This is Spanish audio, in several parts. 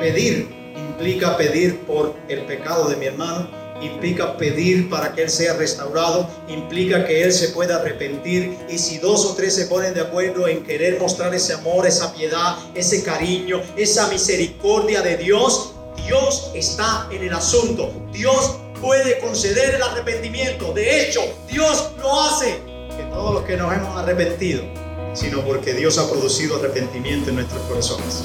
Pedir implica pedir por el pecado de mi hermano, implica pedir para que Él sea restaurado, implica que Él se pueda arrepentir. Y si dos o tres se ponen de acuerdo en querer mostrar ese amor, esa piedad, ese cariño, esa misericordia de Dios, Dios está en el asunto. Dios puede conceder el arrepentimiento. De hecho, Dios lo hace. Que todos los que nos hemos arrepentido, sino porque Dios ha producido arrepentimiento en nuestros corazones.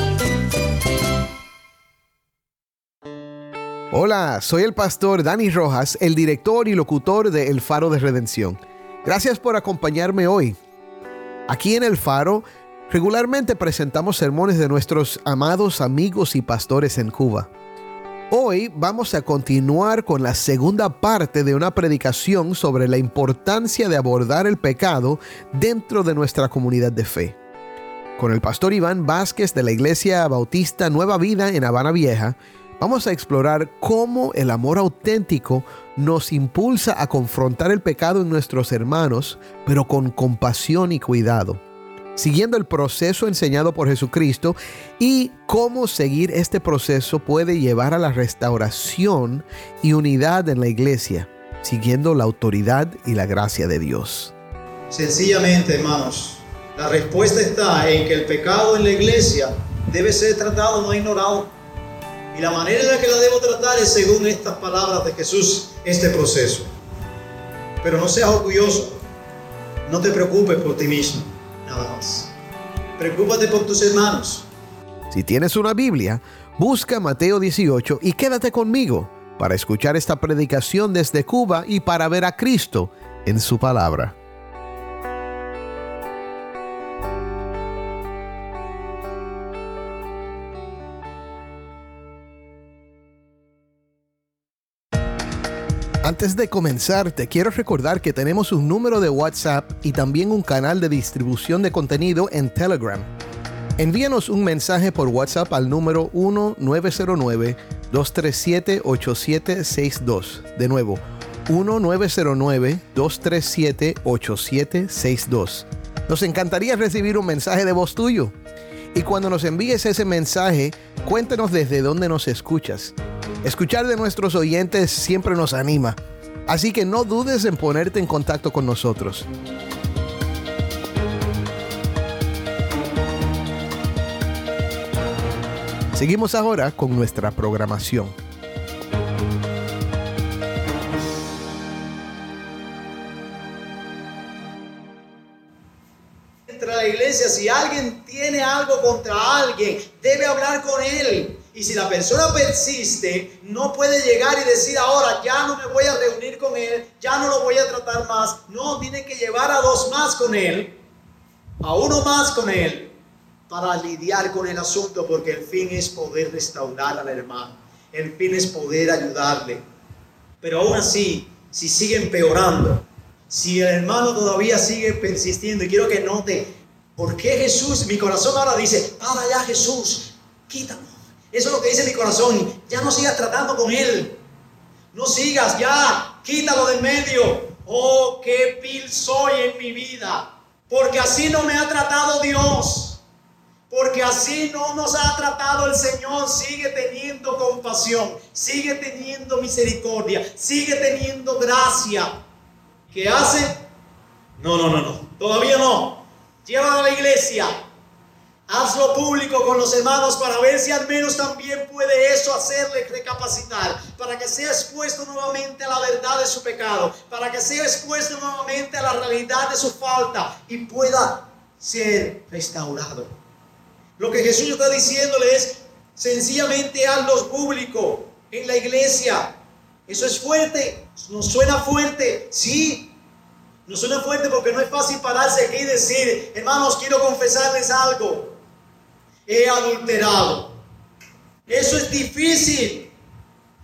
Hola, soy el pastor Dani Rojas, el director y locutor de El Faro de Redención. Gracias por acompañarme hoy. Aquí en El Faro regularmente presentamos sermones de nuestros amados amigos y pastores en Cuba. Hoy vamos a continuar con la segunda parte de una predicación sobre la importancia de abordar el pecado dentro de nuestra comunidad de fe. Con el pastor Iván Vázquez de la Iglesia Bautista Nueva Vida en Habana Vieja, vamos a explorar cómo el amor auténtico nos impulsa a confrontar el pecado en nuestros hermanos, pero con compasión y cuidado, siguiendo el proceso enseñado por Jesucristo y cómo seguir este proceso puede llevar a la restauración y unidad en la iglesia, siguiendo la autoridad y la gracia de Dios. Sencillamente, hermanos, la respuesta está en que el pecado en la iglesia debe ser tratado, no ignorado. Y la manera en la que la debo tratar es según estas palabras de Jesús, este proceso. Pero no seas orgulloso. No te preocupes por ti mismo, nada más. Preocúpate por tus hermanos. Si tienes una Biblia, busca Mateo 18 y quédate conmigo para escuchar esta predicación desde Cuba y para ver a Cristo en su palabra. Antes de comenzar, te quiero recordar que tenemos un número de WhatsApp y también un canal de distribución de contenido en Telegram. Envíanos un mensaje por WhatsApp al número 1909-237-8762. De nuevo, 1909-237-8762. Nos encantaría recibir un mensaje de voz tuyo. Y cuando nos envíes ese mensaje, cuéntanos desde dónde nos escuchas. Escuchar de nuestros oyentes siempre nos anima, así que no dudes en ponerte en contacto con nosotros. Seguimos ahora con nuestra programación. Entre la iglesia, si alguien tiene algo contra alguien, debe hablar con él. Y si la persona persiste, no puede llegar y decir ahora ya no me voy a reunir con él, ya no lo voy a tratar más. No, tiene que llevar a dos más con él, a uno más con él, para lidiar con el asunto, porque el fin es poder restaurar al hermano. El fin es poder ayudarle. Pero aún así, si sigue empeorando, si el hermano todavía sigue persistiendo, y quiero que note, ¿por qué Jesús, mi corazón ahora dice, para allá Jesús, quítalo eso es lo que dice mi corazón. Ya no sigas tratando con él. No sigas, ya, quítalo del medio. Oh, qué vil soy en mi vida. Porque así no me ha tratado Dios. Porque así no nos ha tratado el Señor. Sigue teniendo compasión. Sigue teniendo misericordia. Sigue teniendo gracia. ¿Qué hace? No, no, no, no. Todavía no. Llévalo a la iglesia Hazlo público con los hermanos para ver si al menos también puede eso hacerle recapacitar, para que sea expuesto nuevamente a la verdad de su pecado, para que sea expuesto nuevamente a la realidad de su falta y pueda ser restaurado. Lo que Jesús está diciéndole es sencillamente hazlo público en la iglesia. Eso es fuerte, nos suena fuerte, sí. Nos suena fuerte porque no es fácil pararse aquí y decir, hermanos, quiero confesarles algo. He adulterado. Eso es difícil.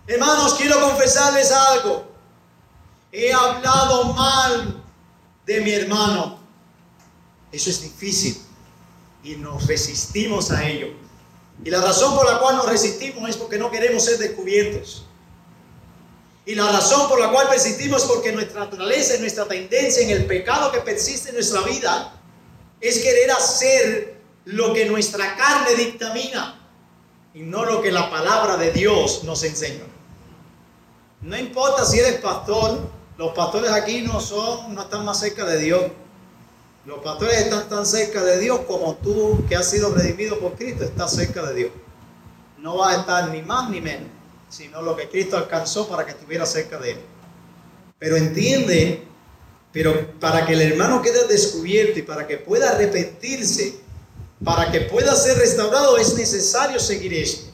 Hermanos, quiero confesarles algo. He hablado mal de mi hermano. Eso es difícil. Y nos resistimos a ello. Y la razón por la cual nos resistimos es porque no queremos ser descubiertos. Y la razón por la cual persistimos es porque nuestra naturaleza y nuestra tendencia en el pecado que persiste en nuestra vida es querer hacer lo que nuestra carne dictamina y no lo que la palabra de Dios nos enseña. No importa si eres pastor, los pastores aquí no son, no están más cerca de Dios. Los pastores están tan cerca de Dios como tú que has sido redimido por Cristo estás cerca de Dios. No vas a estar ni más ni menos, sino lo que Cristo alcanzó para que estuviera cerca de Él. Pero entiende, pero para que el hermano quede descubierto y para que pueda arrepentirse, para que pueda ser restaurado, es necesario seguir esto.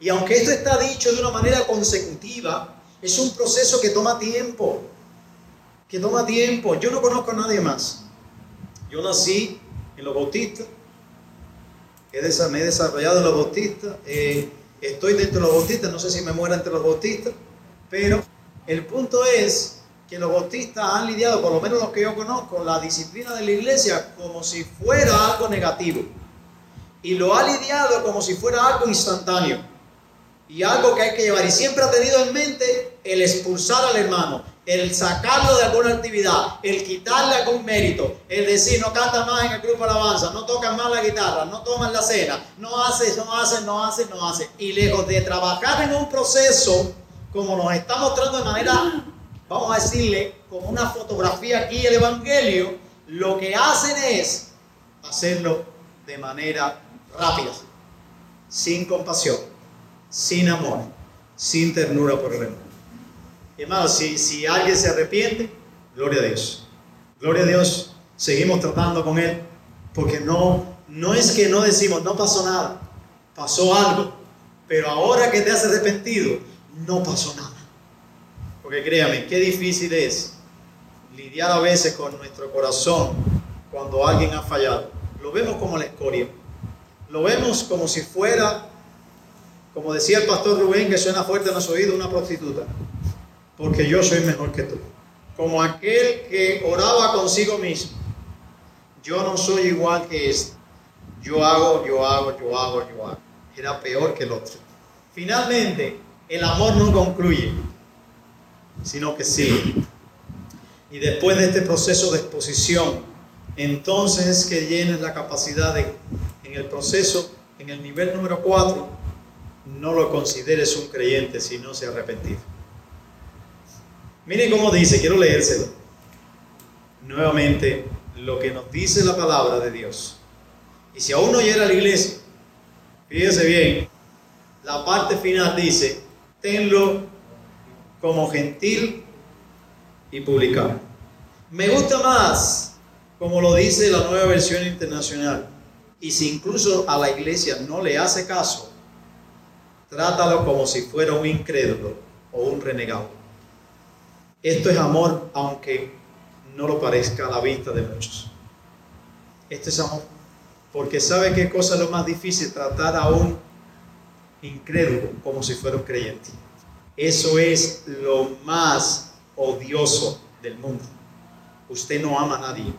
Y aunque esto está dicho de una manera consecutiva, es un proceso que toma tiempo. Que toma tiempo. Yo no conozco a nadie más yo nací en los bautistas, me he desarrollado en los bautistas, eh, estoy dentro de los bautistas, no sé si me muera entre los bautistas, pero el punto es que los bautistas han lidiado, por lo menos los que yo conozco, la disciplina de la iglesia como si fuera algo negativo. Y lo ha lidiado como si fuera algo instantáneo. Y algo que hay que llevar. Y siempre ha tenido en mente el expulsar al hermano, el sacarlo de alguna actividad, el quitarle algún mérito, el decir no canta más en el grupo alabanza, no tocan más la guitarra, no toman la cena, no hace, no hace, no hace, no hace. Y lejos de trabajar en un proceso como nos está mostrando de manera, vamos a decirle, como una fotografía aquí el Evangelio, lo que hacen es hacerlo de manera rápida, sin compasión, sin amor, sin ternura por el hermano. Hermano, si, si alguien se arrepiente, gloria a Dios. Gloria a Dios. Seguimos tratando con Él. Porque no, no es que no decimos, no pasó nada. Pasó algo. Pero ahora que te has arrepentido, no pasó nada. Porque créame, qué difícil es lidiar a veces con nuestro corazón cuando alguien ha fallado. Lo vemos como la escoria. Lo vemos como si fuera, como decía el pastor Rubén, que suena fuerte en los oídos, una prostituta porque yo soy mejor que tú. Como aquel que oraba consigo mismo. Yo no soy igual que este. Yo hago, yo hago, yo hago, yo hago. Era peor que el otro. Finalmente, el amor no concluye, sino que sigue. Y después de este proceso de exposición, entonces es que llenes la capacidad de, en el proceso, en el nivel número 4, no lo consideres un creyente si no se ha arrepentido. Miren cómo dice, quiero leérselo. Nuevamente, lo que nos dice la palabra de Dios. Y si aún no llega a la iglesia, fíjese bien, la parte final dice, tenlo como gentil y publicado. Me gusta más, como lo dice la nueva versión internacional, y si incluso a la iglesia no le hace caso, trátalo como si fuera un incrédulo o un renegado. Esto es amor, aunque no lo parezca a la vista de muchos. Esto es amor. Porque sabe qué cosa es lo más difícil, tratar a un incrédulo como si fuera un creyente. Eso es lo más odioso del mundo. Usted no ama a nadie.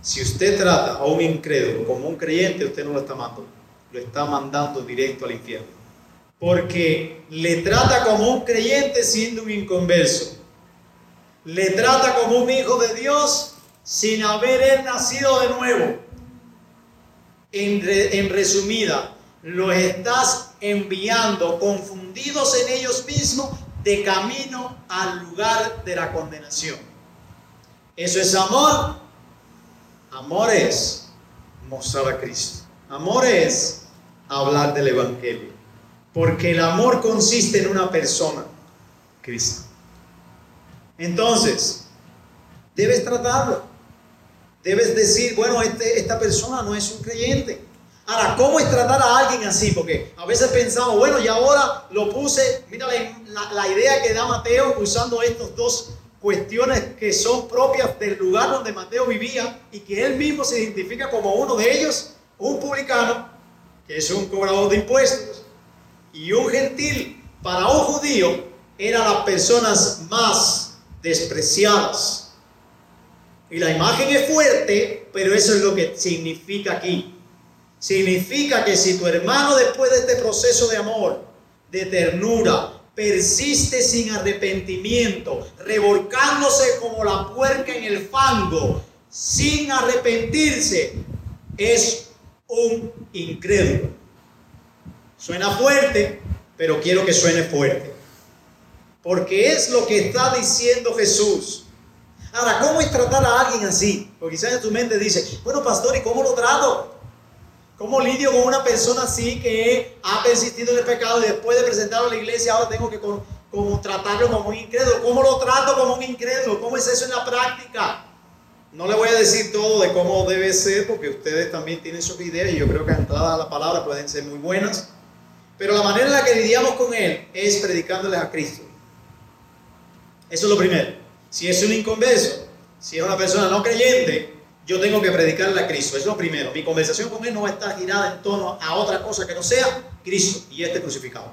Si usted trata a un incrédulo como un creyente, usted no lo está mandando. Lo está mandando directo al infierno. Porque le trata como un creyente siendo un inconverso le trata como un hijo de Dios sin haber él nacido de nuevo. En, resumida, los estás enviando confundidos en ellos mismos de camino al lugar de la condenación. Eso es amor. Amor es mostrar a Cristo. Amor es hablar del Evangelio. Porque el amor consiste en una persona, Cristo. Entonces, debes tratarlo. Debes decir, bueno, este, esta persona no es un creyente. Ahora, ¿cómo es tratar a alguien así? Porque a veces pensamos, bueno, y ahora lo puse, mira la, la- idea que da Mateo usando estos dos cuestiones que son propias del lugar donde Mateo vivía y que él mismo se identifica como uno de ellos, un publicano, que es un cobrador de impuestos, y un gentil, para un judío, eran las personas más despreciadas. Y la imagen es fuerte, pero eso es lo que significa aquí. Significa que si tu hermano después de este proceso de amor, de ternura, persiste sin arrepentimiento, revolcándose como la puerca en el fango, sin arrepentirse, es un incrédulo. Suena fuerte, pero quiero que suene fuerte. Porque es lo que está diciendo Jesús. Ahora, ¿cómo es tratar a alguien así? Porque quizás en tu mente dice, bueno, pastor, ¿y cómo lo trato? ¿Cómo lidio con una persona así que ha persistido en el pecado y después de presentarlo a la iglesia ahora tengo que como tratarlo como un incrédulo? ¿Cómo lo trato como un incrédulo? ¿Cómo es eso en la práctica? No le voy a decir todo de cómo debe ser porque ustedes también tienen sus ideas y yo creo que entradas a la palabra pueden ser muy buenas. Pero la manera en la que lidiamos con él es predicándoles a Cristo. Eso es lo primero. Si es un inconverso, si es una persona no creyente, yo tengo que predicarle a Cristo. Es lo primero. Mi conversación con él no va a estar girada en torno a otra cosa que no sea Cristo y este crucificado.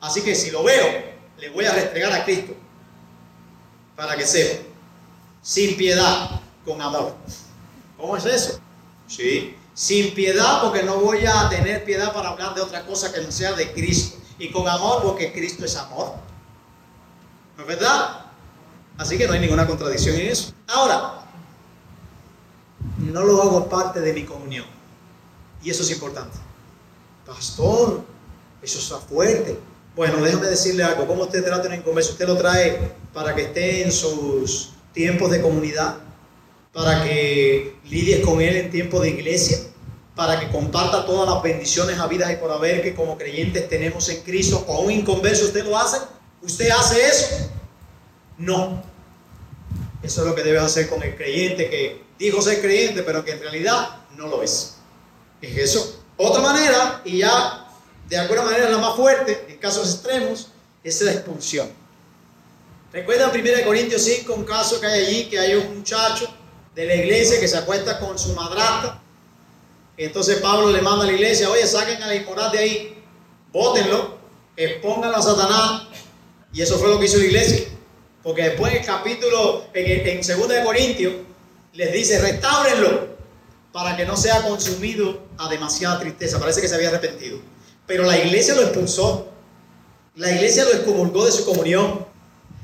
Así que si lo veo, le voy a restregar a Cristo para que sepa. Sin piedad, con amor. ¿Cómo es eso? Sí. Sin piedad porque no voy a tener piedad para hablar de otra cosa que no sea de Cristo. Y con amor porque Cristo es amor. ¿No es verdad? Así que no hay ninguna contradicción en eso. Ahora, no lo hago parte de mi comunión. Y eso es importante. Pastor, eso está fuerte. Bueno, déjame decirle algo. ¿Cómo usted trata un inconverso? Usted lo trae para que esté en sus tiempos de comunidad, para que lidies con él en tiempo de iglesia, para que comparta todas las bendiciones habidas y por haber que como creyentes tenemos en Cristo. ¿O un inconverso usted lo hace? ¿Usted hace eso? No. Eso es lo que debes hacer con el creyente que dijo ser creyente, pero que en realidad no lo es. Es eso. Otra manera, y ya de alguna manera la más fuerte, en casos extremos, es la expulsión. ¿Recuerdan 1 Corintios 5, un caso que hay allí, que hay un muchacho de la iglesia que se acuesta con su madrastra? Entonces Pablo le manda a la iglesia, oye, saquen a la inmoral de ahí, bótenlo, expónganlo a Satanás. Y eso fue lo que hizo la iglesia. Porque después en el capítulo, en, en 2 de Corintios, les dice, restáurenlo para que no sea consumido a demasiada tristeza. Parece que se había arrepentido. Pero la iglesia lo expulsó. La iglesia lo excomulgó de su comunión.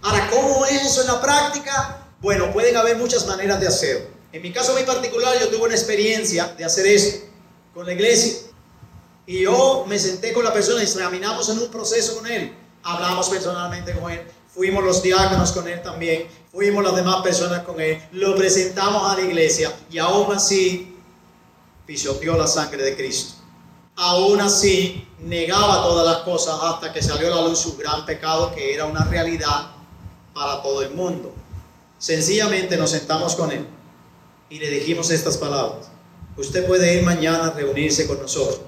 Ahora, ¿cómo es eso en la práctica? Bueno, pueden haber muchas maneras de hacerlo. En mi caso muy particular, yo tuve una experiencia de hacer esto con la iglesia. Y yo me senté con la persona examinamos en un proceso con él. Hablamos personalmente con él. Fuimos los diáconos con él también. Fuimos las demás personas con él. Lo presentamos a la iglesia. Y aún así pisoteó la sangre de Cristo. Aún así negaba todas las cosas hasta que salió a la luz su gran pecado que era una realidad para todo el mundo. Sencillamente nos sentamos con él y le dijimos estas palabras. Usted puede ir mañana a reunirse con nosotros.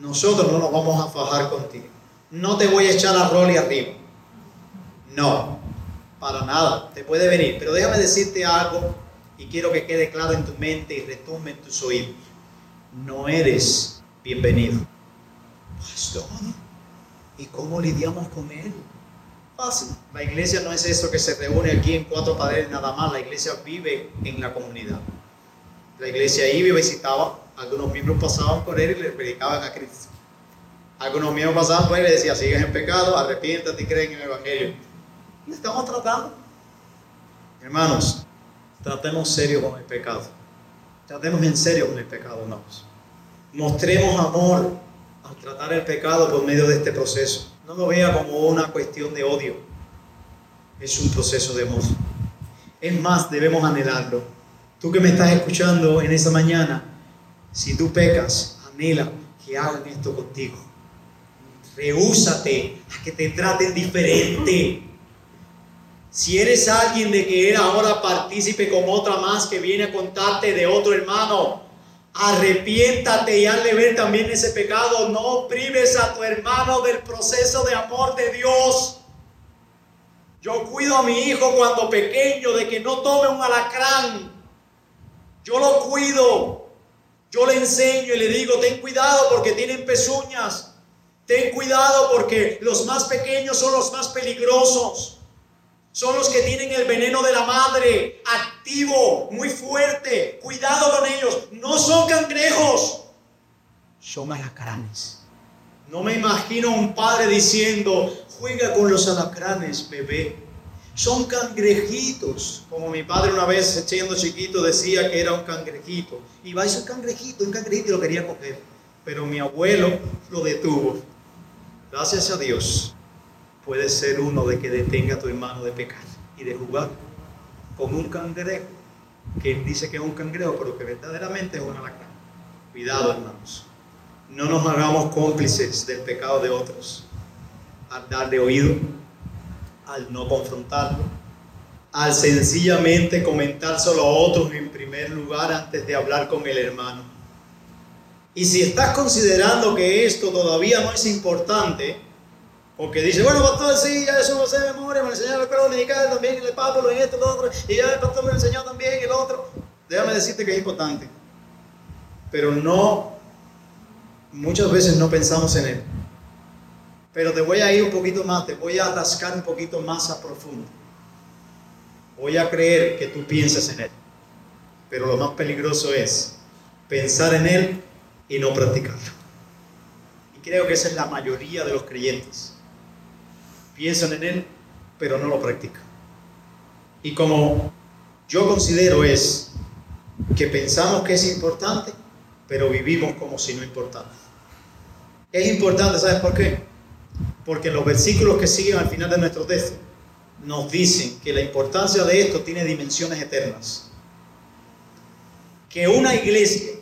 Nosotros no nos vamos a fajar contigo. No te voy a echar a rol arriba. No, para nada. Te puede venir. Pero déjame decirte algo y quiero que quede claro en tu mente y retumbe en tus oídos. No eres bienvenido. Pastor, ¿y cómo lidiamos con él? Fácil. La iglesia no es eso que se reúne aquí en cuatro paredes nada más. La iglesia vive en la comunidad. La iglesia iba y visitaba. Algunos miembros pasaban por él y le predicaban a Cristo. Algunos miembros pasaban por él y le decían, sigues en pecado, arrepiéntate y cree en el Evangelio. Estamos tratando. Hermanos, tratemos serio con el pecado. Tratemos en serio con el pecado, hermanos. Mostremos amor al tratar el pecado por medio de este proceso. No lo vea como una cuestión de odio. Es un proceso de amor. Es más, debemos anhelarlo. Tú que me estás escuchando en esta mañana, si tú pecas, anhela que hagan esto contigo. Rehúsate a que te traten diferente. Si eres alguien de que era ahora partícipe con otra más que viene a contarte de otro hermano, Arrepiéntate y hazle ver también ese pecado. No prives a tu hermano del proceso de amor de Dios. Yo cuido a mi hijo cuando pequeño de que no tome un alacrán. Yo lo cuido. Yo le enseño y le digo, ten cuidado porque tienen pezuñas. Ten cuidado porque los más pequeños son los más peligrosos. Son los que tienen el veneno de la madre activo, muy fuerte. Cuidado con ellos. No son cangrejos. Son alacranes. No me imagino un padre diciendo, juega con los alacranes, bebé. Son cangrejitos. Como mi padre una vez, siendo chiquito, decía que era un cangrejito. Y va a ser cangrejito, un cangrejito y lo quería coger. Pero mi abuelo lo detuvo. Gracias a Dios, puede ser uno de que detenga a tu hermano de pecar y de jugar con un cangrejo, que dice que es un cangrejo, pero que verdaderamente es un alacrán. Cuidado, hermanos. No nos hagamos cómplices del pecado de otros al darle oído, al no confrontarlo, al sencillamente comentar solo a otros en primer lugar antes de hablar con el hermano. Y si estás considerando que esto todavía no es importante, o que dice, bueno, pastor, sí, ya eso lo sé de memoria, me enseñó la escuela dominical también, el lo en esto, lo otro, y ya el pastor me enseñó también el otro. Déjame decirte que es importante. Pero no, muchas veces no pensamos en él. Pero te voy a ir un poquito más, te voy a rascar un poquito más a profundo. Voy a creer que tú piensas en Él. Pero lo más peligroso es pensar en Él y no practicarlo. Y creo que esa es la mayoría de los creyentes. Piensan en Él, pero no lo practican. Y como yo considero es que pensamos que es importante, pero vivimos como si no importara. Es importante, ¿sabes por qué? porque los versículos que siguen al final de nuestro texto nos dicen que la importancia de esto tiene dimensiones eternas. Que una iglesia,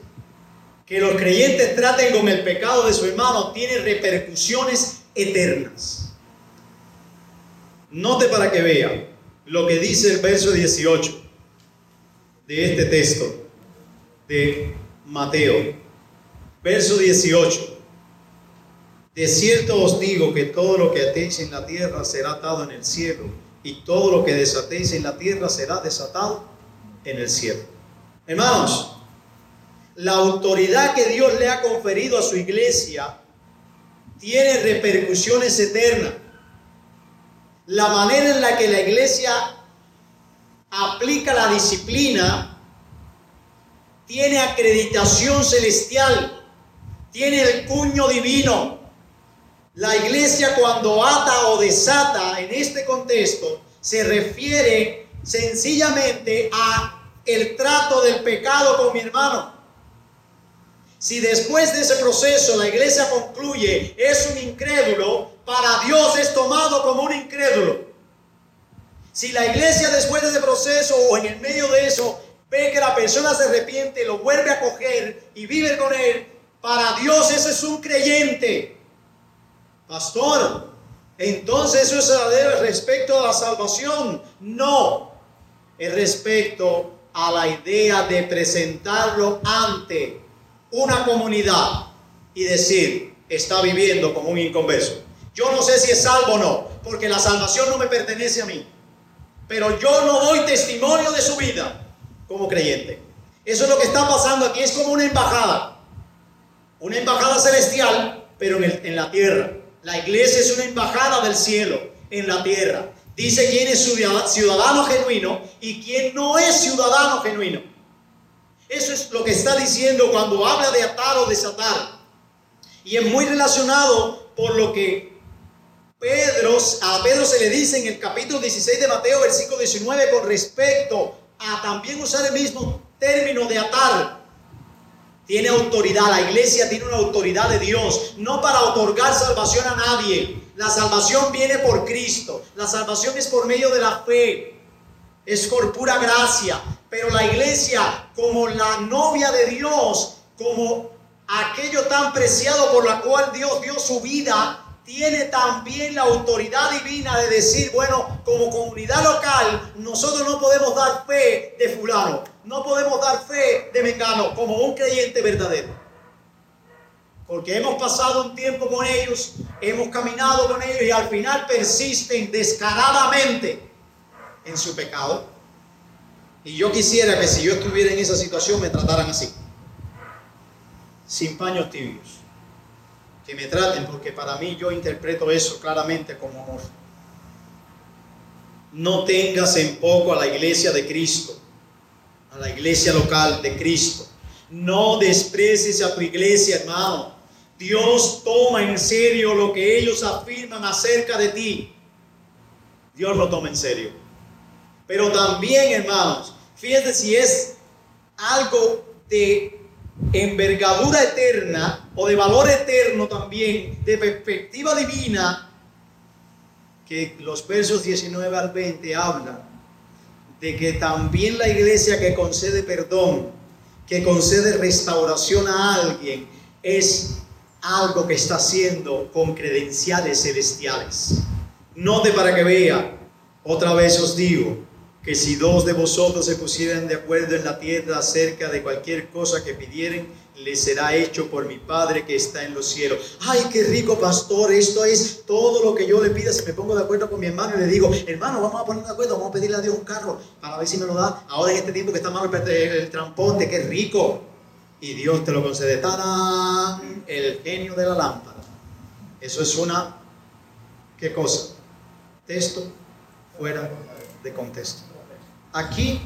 que los creyentes traten con el pecado de su hermano, tiene repercusiones eternas. Note para que vea lo que dice el verso 18 de este texto de Mateo. Verso 18. De cierto os digo que todo lo que atéis en la tierra será atado en el cielo, y todo lo que desatéis en la tierra será desatado en el cielo. Hermanos, la autoridad que Dios le ha conferido a su iglesia tiene repercusiones eternas. La manera en la que la iglesia aplica la disciplina tiene acreditación celestial, tiene el cuño divino. La iglesia cuando ata o desata en este contexto se refiere sencillamente a el trato del pecado con mi hermano. Si después de ese proceso la iglesia concluye es un incrédulo, para Dios es tomado como un incrédulo. Si la iglesia después de ese proceso o en el medio de eso ve que la persona se arrepiente, lo vuelve a coger y vive con él, para Dios ese es un creyente. Pastor, entonces eso es respecto a la salvación. No, es respecto a la idea de presentarlo ante una comunidad y decir, está viviendo como un inconverso. Yo no sé si es salvo o no, porque la salvación no me pertenece a mí. Pero yo no doy testimonio de su vida como creyente. Eso es lo que está pasando aquí. Es como una embajada. Una embajada celestial, pero en, en la tierra. La iglesia es una embajada del cielo en la tierra. Dice quién es ciudadano genuino y quién no es ciudadano genuino. Eso es lo que está diciendo cuando habla de atar o desatar. Y es muy relacionado por lo que Pedro, a Pedro se le dice en el capítulo 16 de Mateo, versículo 19, con respecto a también usar el mismo término de atar tiene autoridad, la iglesia tiene una autoridad de Dios, no para otorgar salvación a nadie. La salvación viene por Cristo, la salvación es por medio de la fe, es por pura gracia. Pero la iglesia, como la novia de Dios, como aquello tan preciado por la cual Dios dio su vida tiene también la autoridad divina de decir, bueno, como comunidad local, nosotros no podemos dar fe de fulano, no podemos dar fe de mengano como un creyente verdadero. Porque hemos pasado un tiempo con ellos, hemos caminado con ellos y al final persisten descaradamente en su pecado. Y yo quisiera que si yo estuviera en esa situación me trataran así, sin paños tibios que me traten, porque para mí yo interpreto eso claramente como amor. No tengas en poco a la iglesia de Cristo, a la iglesia local de Cristo. No desprecies a tu iglesia, hermano. Dios toma en serio lo que ellos afirman acerca de ti. Dios lo toma en serio. Pero también, hermanos, fíjense si es algo de envergadura eterna o de valor eterno también, de perspectiva divina, que los versos 19 al 20 hablan de que también la iglesia que concede perdón, que concede restauración a alguien, es algo que está haciendo con credenciales celestiales. Note para que vea, otra vez os digo, que si dos de vosotros se pusieran de acuerdo en la tierra acerca de cualquier cosa que pidieren, le será hecho por mi Padre que está en los cielos. Ay, qué rico pastor, esto es todo lo que yo le pida. Si me pongo de acuerdo con mi hermano y le digo, hermano, vamos a ponernos de acuerdo, vamos a pedirle a Dios un carro para ver si me lo da. Ahora en este tiempo que está malo el, el qué rico. Y Dios te lo concede. ¡Tarán! El genio de la lámpara. Eso es una, ¿qué cosa? Texto fuera de contexto. Aquí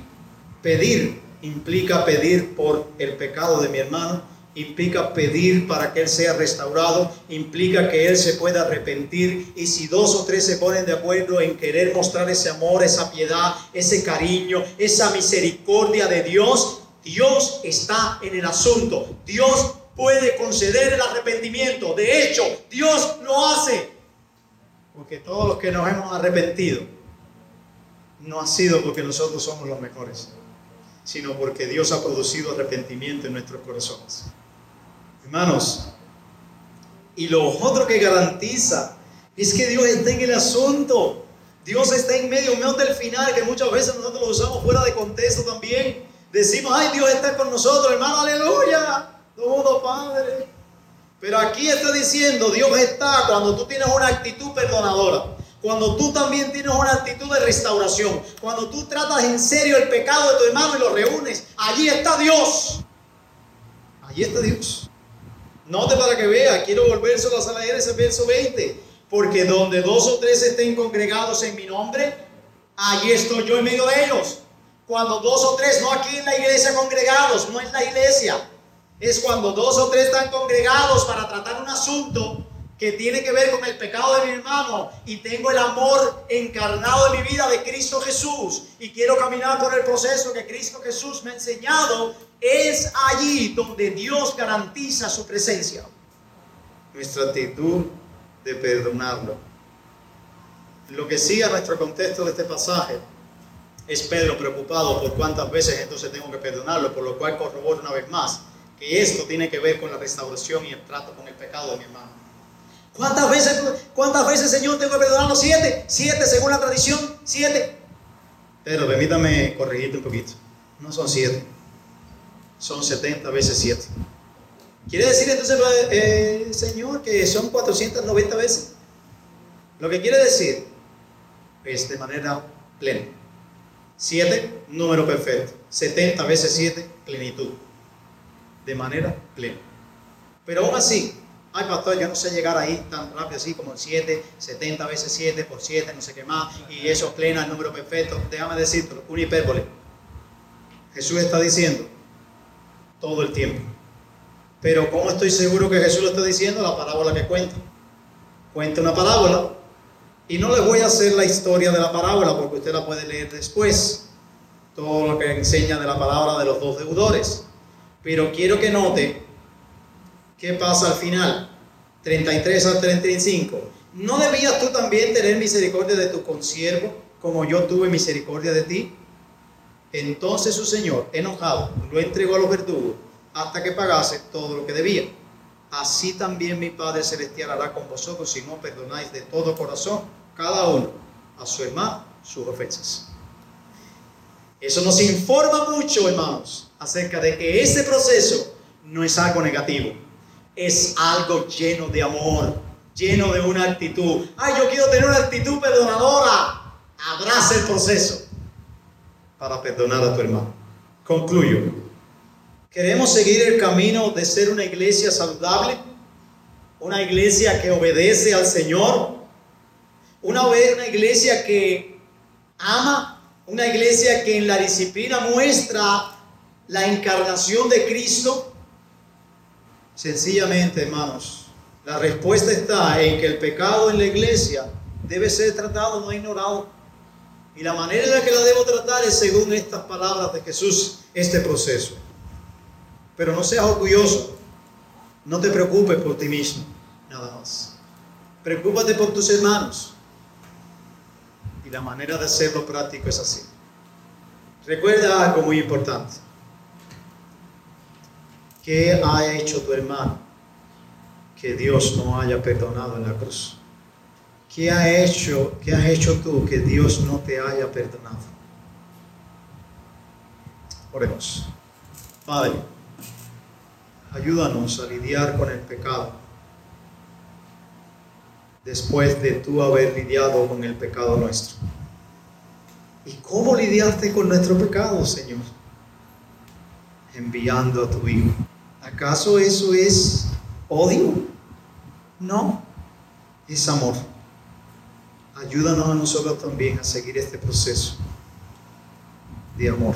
pedir implica pedir por el pecado de mi hermano, implica pedir para que él sea restaurado, implica que él se pueda arrepentir y si dos o tres se ponen de acuerdo en querer mostrar ese amor, esa piedad, ese cariño, esa misericordia de Dios, Dios está en el asunto. Dios puede conceder el arrepentimiento. De hecho, Dios lo hace. Porque todos los que nos hemos arrepentido, no ha sido porque nosotros somos los mejores, sino porque Dios ha producido arrepentimiento en nuestros corazones. Hermanos, y lo otro que garantiza es que Dios está en el asunto. Dios está en medio, medio del final, que muchas veces nosotros lo usamos fuera de contexto también. Decimos, ay, Dios está con nosotros, hermano, aleluya. Todo Padre. Pero aquí está diciendo, Dios está cuando tú tienes una actitud perdonadora. Cuando tú también tienes una actitud de restauración, cuando tú tratas en serio el pecado de tu hermano y lo reúnes, allí está Dios. Allí está Dios. Note para que vea, quiero volverse a leer ese verso 20. Porque donde dos o tres estén congregados en mi nombre, allí estoy yo en medio de ellos. Cuando dos o tres, no aquí en la iglesia congregados, no en la iglesia. Es cuando dos o tres están congregados para tratar un asunto que tiene que ver con el pecado de mi hermano y tengo el amor encarnado en mi vida de Cristo Jesús y quiero caminar por el proceso que Cristo Jesús me ha enseñado, es allí donde Dios garantiza su presencia. Nuestra actitud de perdonarlo. Lo que sigue a nuestro contexto de este pasaje es Pedro preocupado por cuántas veces entonces tengo que perdonarlo, por lo cual corroboro una vez más que esto tiene que ver con la restauración y el trato con el pecado de mi hermano. ¿Cuántas veces, cuántas veces, Señor, tengo que perdonarlo? Siete. Siete, según la tradición. Siete. Pero permítame corregirte un poquito. No son siete. Son 70 veces siete. ¿Quiere decir entonces, eh, Señor, que son 490 veces? Lo que quiere decir es de manera plena. Siete, número perfecto. 70 veces siete, plenitud. De manera plena. Pero aún así, ay pastor, yo no sé llegar ahí tan rápido así como 7, 70 veces 7 por 7, no sé qué más, y eso plena el número perfecto. Déjame decirte, una hipérbole. Jesús está diciendo todo el tiempo. Pero ¿cómo estoy seguro que Jesús lo está diciendo? La parábola que cuenta. Cuenta una parábola y no les voy a hacer la historia de la parábola porque usted la puede leer después. Todo lo que enseña de la palabra de los dos deudores. Pero quiero que note ¿Qué pasa al final? 33 al 35. ¿No debías tú también tener misericordia de tu consiervo como yo tuve misericordia de ti? Entonces su señor, enojado, lo entregó a los verdugos hasta que pagase todo lo que debía. así también mi Padre Celestial hará con vosotros si no perdonáis de todo corazón cada uno a su hermano sus ofensas. Eso nos informa mucho, hermanos, acerca de que ese proceso no es algo negativo, es algo lleno de amor, lleno de una actitud. Ay, yo quiero tener una actitud perdonadora. Abraza el proceso para perdonar a tu hermano. Concluyo. ¿Queremos seguir el camino de ser una iglesia saludable? Una iglesia que obedece al Señor. Una, una iglesia que ama. Una iglesia que en la disciplina muestra la encarnación de Cristo. Sencillamente, hermanos, la respuesta está en que el pecado en la iglesia debe ser tratado, no ignorado. Y la manera en la que la debo tratar es según estas palabras de Jesús, este proceso. Pero no seas orgulloso, no te preocupes por ti mismo, nada más. Preocúpate por tus hermanos. Y la manera de hacerlo práctico es así. Recuerda algo muy importante. ¿Qué ha hecho tu hermano que Dios no haya perdonado en la cruz? ¿Qué ha hecho, qué has hecho tú que Dios no te haya perdonado? Oremos. Padre, ayúdanos a lidiar con el pecado después de tú haber lidiado con el pecado nuestro. ¿Y cómo lidiaste con nuestro pecado, Señor? Enviando a tu Hijo. ¿Acaso eso es odio? No, es amor. Ayúdanos a nosotros también a seguir este proceso de amor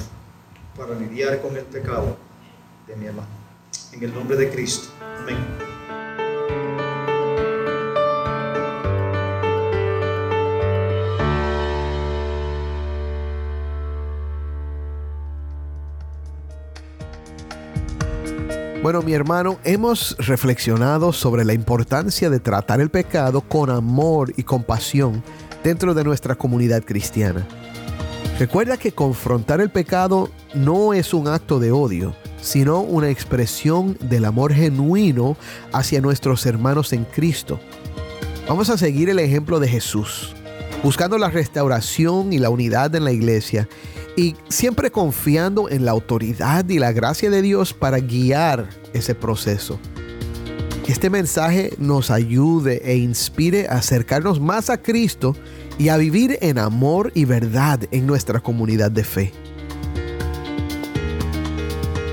para lidiar con el pecado de mi hermano. En el nombre de Cristo. Amén. Bueno, mi hermano, hemos reflexionado sobre la importancia de tratar el pecado con amor y compasión dentro de nuestra comunidad cristiana. Recuerda que confrontar el pecado no es un acto de odio, sino una expresión del amor genuino hacia nuestros hermanos en Cristo. Vamos a seguir el ejemplo de Jesús, buscando la restauración y la unidad en la iglesia y siempre confiando en la autoridad y la gracia de Dios para guiar ese proceso. Que este mensaje nos ayude e inspire a acercarnos más a Cristo y a vivir en amor y verdad en nuestra comunidad de fe.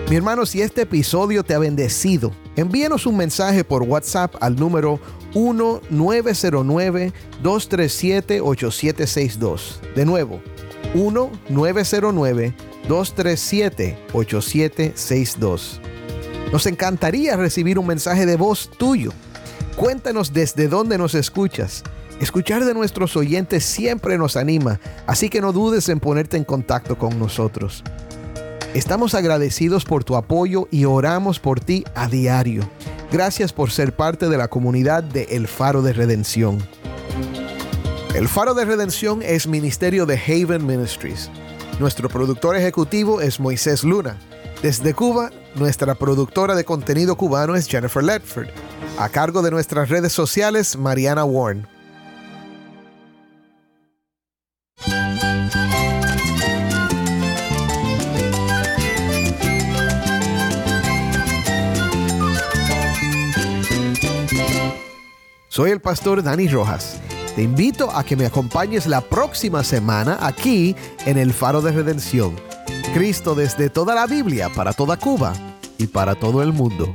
Mi hermano, si este episodio te ha bendecido, envíenos un mensaje por WhatsApp al número 1-909-237-8762. De nuevo, 1-909-237-8762. Nos encantaría recibir un mensaje de voz tuyo. Cuéntanos desde dónde nos escuchas. Escuchar de nuestros oyentes siempre nos anima, así que no dudes en ponerte en contacto con nosotros. Estamos agradecidos por tu apoyo y oramos por ti a diario. Gracias por ser parte de la comunidad de El Faro de Redención. El Faro de Redención es ministerio de Haven Ministries. Nuestro productor ejecutivo es Moisés Luna. Desde Cuba, nuestra productora de contenido cubano es Jennifer Ledford. A cargo de nuestras redes sociales, Mariana Warren. Soy el pastor Dani Rojas. Te invito a que me acompañes la próxima semana aquí en el Faro de Redención. Cristo desde toda la Biblia, para toda Cuba y para todo el mundo.